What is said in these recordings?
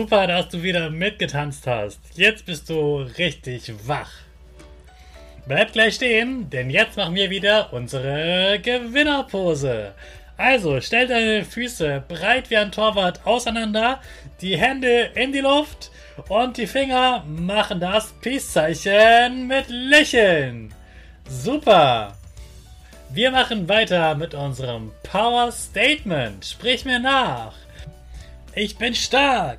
Super, dass du wieder mitgetanzt hast. Jetzt bist du richtig wach. Bleib gleich stehen, denn jetzt machen wir wieder unsere Gewinnerpose. Also, stell deine Füße breit wie ein Torwart auseinander, die Hände in die Luft und die Finger machen das Peace-Zeichen mit Lächeln. Super! Wir machen weiter mit unserem Power Statement. Sprich mir nach. Ich bin stark.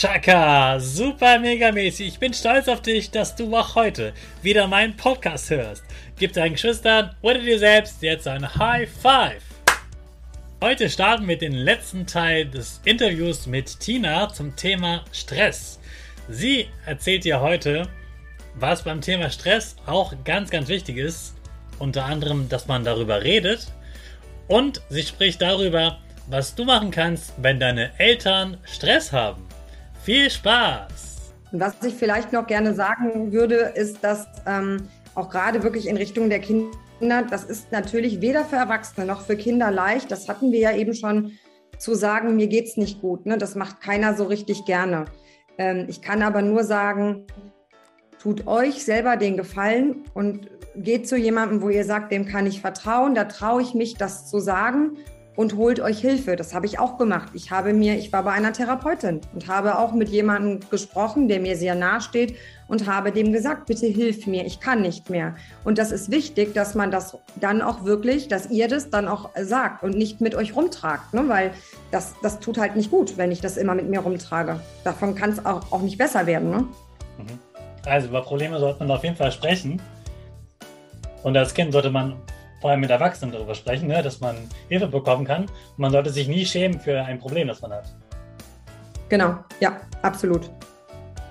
Chaka, super mega mäßig. Ich bin stolz auf dich, dass du auch heute wieder meinen Podcast hörst. Gib deinen Geschwistern oder dir selbst jetzt ein High Five. Heute starten wir den letzten Teil des Interviews mit Tina zum Thema Stress. Sie erzählt dir heute, was beim Thema Stress auch ganz, ganz wichtig ist. Unter anderem, dass man darüber redet. Und sie spricht darüber, was du machen kannst, wenn deine Eltern Stress haben. Viel Spaß! Was ich vielleicht noch gerne sagen würde, ist, dass ähm, auch gerade wirklich in Richtung der Kinder, das ist natürlich weder für Erwachsene noch für Kinder leicht. Das hatten wir ja eben schon zu sagen, mir geht es nicht gut. Ne? Das macht keiner so richtig gerne. Ähm, ich kann aber nur sagen, tut euch selber den Gefallen und geht zu jemandem, wo ihr sagt, dem kann ich vertrauen, da traue ich mich, das zu sagen und holt euch Hilfe. Das habe ich auch gemacht. Ich habe mir, ich war bei einer Therapeutin und habe auch mit jemandem gesprochen, der mir sehr nahe steht und habe dem gesagt, bitte hilf mir, ich kann nicht mehr. Und das ist wichtig, dass man das dann auch wirklich, dass ihr das dann auch sagt und nicht mit euch rumtragt, ne? weil das, das tut halt nicht gut, wenn ich das immer mit mir rumtrage. Davon kann es auch, auch nicht besser werden. Ne? Mhm. Also über Probleme sollte man auf jeden Fall sprechen. Und als Kind sollte man vor allem mit Erwachsenen darüber sprechen, ne, dass man Hilfe bekommen kann. Und man sollte sich nie schämen für ein Problem, das man hat. Genau, ja, absolut.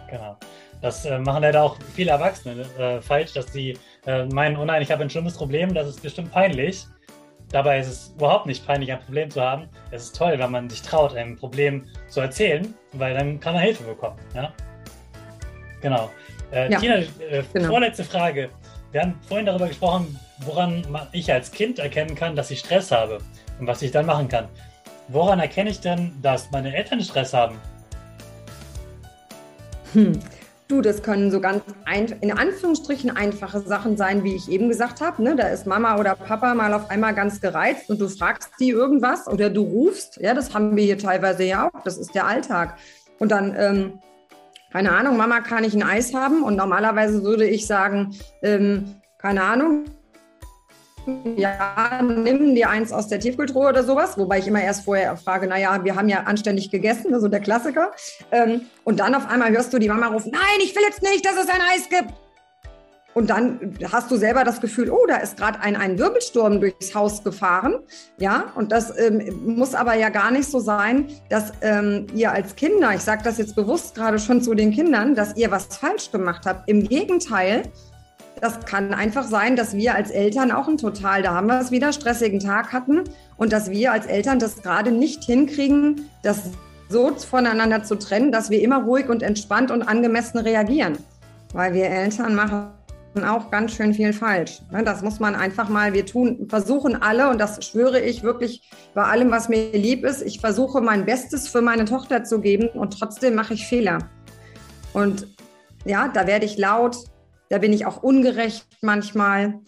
Genau. Das äh, machen leider auch viele Erwachsene äh, falsch, dass sie äh, meinen, oh nein, ich habe ein schlimmes Problem, das ist bestimmt peinlich. Dabei ist es überhaupt nicht peinlich, ein Problem zu haben. Es ist toll, wenn man sich traut, ein Problem zu erzählen, weil dann kann man Hilfe bekommen. Ja? Genau. Äh, ja, Tina, äh, genau. vorletzte Frage. Wir haben vorhin darüber gesprochen, woran ich als Kind erkennen kann, dass ich Stress habe und was ich dann machen kann. Woran erkenne ich denn, dass meine Eltern Stress haben? Hm. Du, das können so ganz ein, in Anführungsstrichen einfache Sachen sein, wie ich eben gesagt habe. Ne? Da ist Mama oder Papa mal auf einmal ganz gereizt und du fragst die irgendwas oder du rufst. Ja, das haben wir hier teilweise ja auch. Das ist der Alltag. Und dann, ähm, keine Ahnung, Mama, kann ich ein Eis haben? Und normalerweise würde ich sagen, ähm, keine Ahnung, ja, nimm dir eins aus der Tiefkühltruhe oder sowas, wobei ich immer erst vorher frage, naja, wir haben ja anständig gegessen, also der Klassiker. Ähm, und dann auf einmal hörst du die Mama rufen, nein, ich will jetzt nicht, dass es ein Eis gibt. Und dann hast du selber das Gefühl, oh, da ist gerade ein, ein Wirbelsturm durchs Haus gefahren. Ja, und das ähm, muss aber ja gar nicht so sein, dass ähm, ihr als Kinder, ich sage das jetzt bewusst gerade schon zu den Kindern, dass ihr was falsch gemacht habt. Im Gegenteil, das kann einfach sein, dass wir als Eltern auch einen total, da haben wir es wieder, stressigen Tag hatten und dass wir als Eltern das gerade nicht hinkriegen, das so voneinander zu trennen, dass wir immer ruhig und entspannt und angemessen reagieren. Weil wir Eltern machen auch ganz schön viel falsch. Ne, das muss man einfach mal, wir tun, versuchen alle, und das schwöre ich wirklich bei allem, was mir lieb ist, ich versuche mein Bestes für meine Tochter zu geben und trotzdem mache ich Fehler. Und ja, da werde ich laut, da bin ich auch ungerecht manchmal.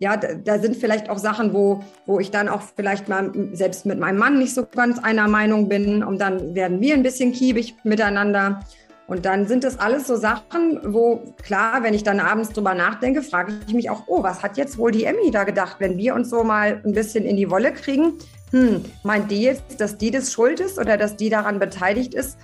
Ja, da, da, sind vielleicht auch Sachen, wo, wo ich dann auch vielleicht mal selbst mit meinem Mann nicht so ganz einer Meinung bin und dann werden wir ein bisschen kiebig miteinander. Und dann sind das alles so Sachen, wo klar, wenn ich dann abends drüber nachdenke, frage ich mich auch, oh, was hat jetzt wohl die Emmy da gedacht, wenn wir uns so mal ein bisschen in die Wolle kriegen? Hm, meint die jetzt, dass die das schuld ist oder dass die daran beteiligt ist?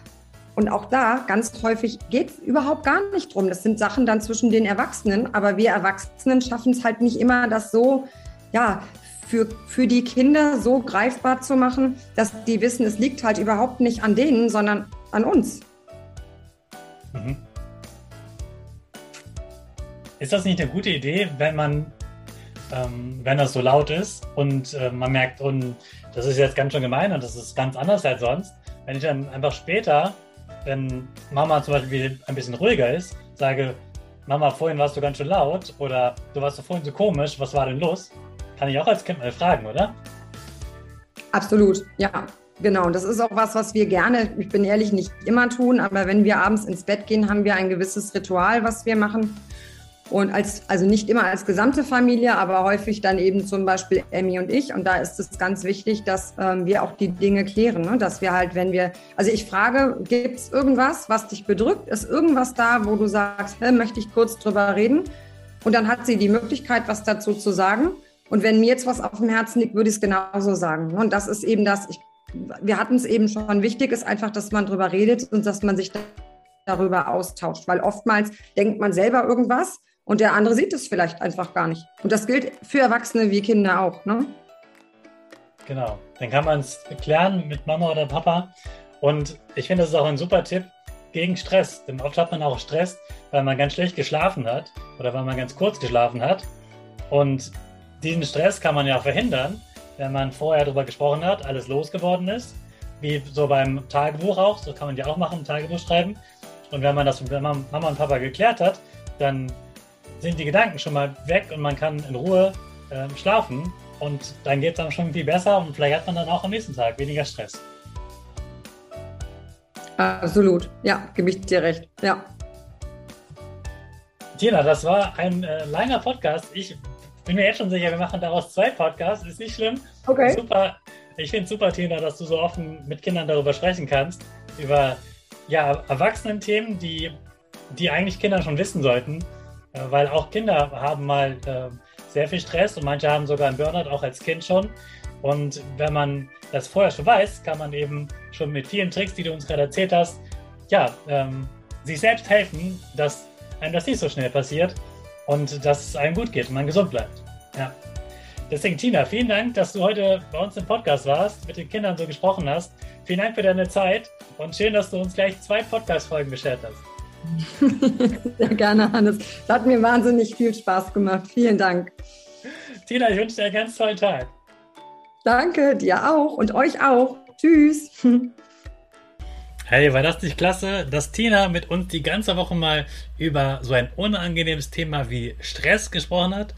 Und auch da, ganz häufig geht es überhaupt gar nicht drum. Das sind Sachen dann zwischen den Erwachsenen, aber wir Erwachsenen schaffen es halt nicht immer, das so, ja, für, für die Kinder so greifbar zu machen, dass die wissen, es liegt halt überhaupt nicht an denen, sondern an uns. Ist das nicht eine gute Idee, wenn man, ähm, wenn das so laut ist und äh, man merkt, und das ist jetzt ganz schön gemein und das ist ganz anders als sonst, wenn ich dann einfach später, wenn Mama zum Beispiel ein bisschen ruhiger ist, sage, Mama, vorhin warst du ganz schön laut oder du warst vorhin so komisch, was war denn los? Kann ich auch als Kind mal fragen, oder? Absolut, ja. Genau, das ist auch was, was wir gerne, ich bin ehrlich, nicht immer tun, aber wenn wir abends ins Bett gehen, haben wir ein gewisses Ritual, was wir machen. Und als, also nicht immer als gesamte Familie, aber häufig dann eben zum Beispiel Emmy und ich. Und da ist es ganz wichtig, dass ähm, wir auch die Dinge klären. Ne? Dass wir halt, wenn wir, also ich frage, gibt es irgendwas, was dich bedrückt? Ist irgendwas da, wo du sagst, möchte ich kurz drüber reden? Und dann hat sie die Möglichkeit, was dazu zu sagen. Und wenn mir jetzt was auf dem Herzen liegt, würde ich es genauso sagen. Und das ist eben das, ich wir hatten es eben schon, wichtig ist einfach, dass man darüber redet und dass man sich darüber austauscht, weil oftmals denkt man selber irgendwas und der andere sieht es vielleicht einfach gar nicht. Und das gilt für Erwachsene wie Kinder auch. Ne? Genau, dann kann man es klären mit Mama oder Papa. Und ich finde, das ist auch ein super Tipp gegen Stress. Denn oft hat man auch Stress, weil man ganz schlecht geschlafen hat oder weil man ganz kurz geschlafen hat. Und diesen Stress kann man ja verhindern, wenn man vorher darüber gesprochen hat, alles losgeworden ist. Wie so beim Tagebuch auch, so kann man ja auch machen, Tagebuch schreiben. Und wenn man das mit Mama und Papa geklärt hat, dann sind die Gedanken schon mal weg und man kann in Ruhe äh, schlafen. Und dann geht es dann schon viel besser und vielleicht hat man dann auch am nächsten Tag weniger Stress. Absolut, ja, gebe ich dir recht, ja. Tina, das war ein äh, langer Podcast. Ich bin mir jetzt schon sicher, wir machen daraus zwei Podcasts. Ist nicht schlimm. Okay. Super. Ich finde es super, Tina, dass du so offen mit Kindern darüber sprechen kannst. Über ja, Erwachsenen-Themen, die, die eigentlich Kinder schon wissen sollten. Äh, weil auch Kinder haben mal äh, sehr viel Stress und manche haben sogar einen Burnout, auch als Kind schon. Und wenn man das vorher schon weiß, kann man eben schon mit vielen Tricks, die du uns gerade erzählt hast, ja, ähm, sich selbst helfen, dass einem das nicht so schnell passiert und dass es einem gut geht und man gesund bleibt. Ja. Deswegen, Tina, vielen Dank, dass du heute bei uns im Podcast warst, mit den Kindern so gesprochen hast. Vielen Dank für deine Zeit und schön, dass du uns gleich zwei Podcast-Folgen beschert hast. Sehr gerne, Hannes. Das hat mir wahnsinnig viel Spaß gemacht. Vielen Dank. Tina, ich wünsche dir einen ganz tollen Tag. Danke, dir auch und euch auch. Tschüss. Hey, war das nicht klasse, dass Tina mit uns die ganze Woche mal über so ein unangenehmes Thema wie Stress gesprochen hat?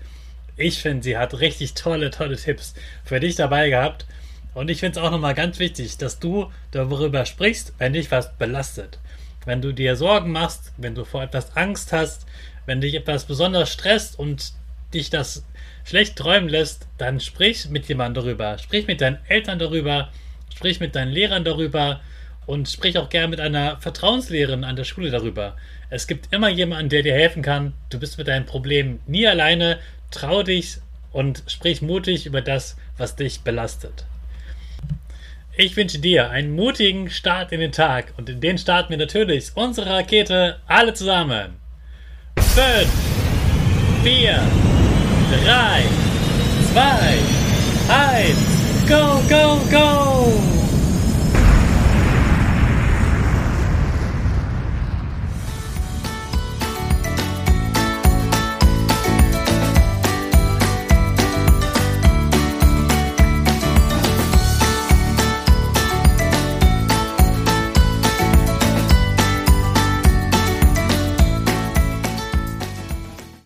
Ich finde, sie hat richtig tolle, tolle Tipps für dich dabei gehabt. Und ich finde es auch nochmal ganz wichtig, dass du darüber sprichst, wenn dich was belastet. Wenn du dir Sorgen machst, wenn du vor etwas Angst hast, wenn dich etwas besonders stresst und dich das schlecht träumen lässt, dann sprich mit jemandem darüber. Sprich mit deinen Eltern darüber, sprich mit deinen Lehrern darüber und sprich auch gerne mit einer Vertrauenslehrerin an der Schule darüber. Es gibt immer jemanden, der dir helfen kann. Du bist mit deinem Problem nie alleine. Trau dich und sprich mutig über das, was dich belastet. Ich wünsche dir einen mutigen Start in den Tag und in den starten wir natürlich unsere Rakete alle zusammen. 5, 4, 3, 2, 1, go, go, go!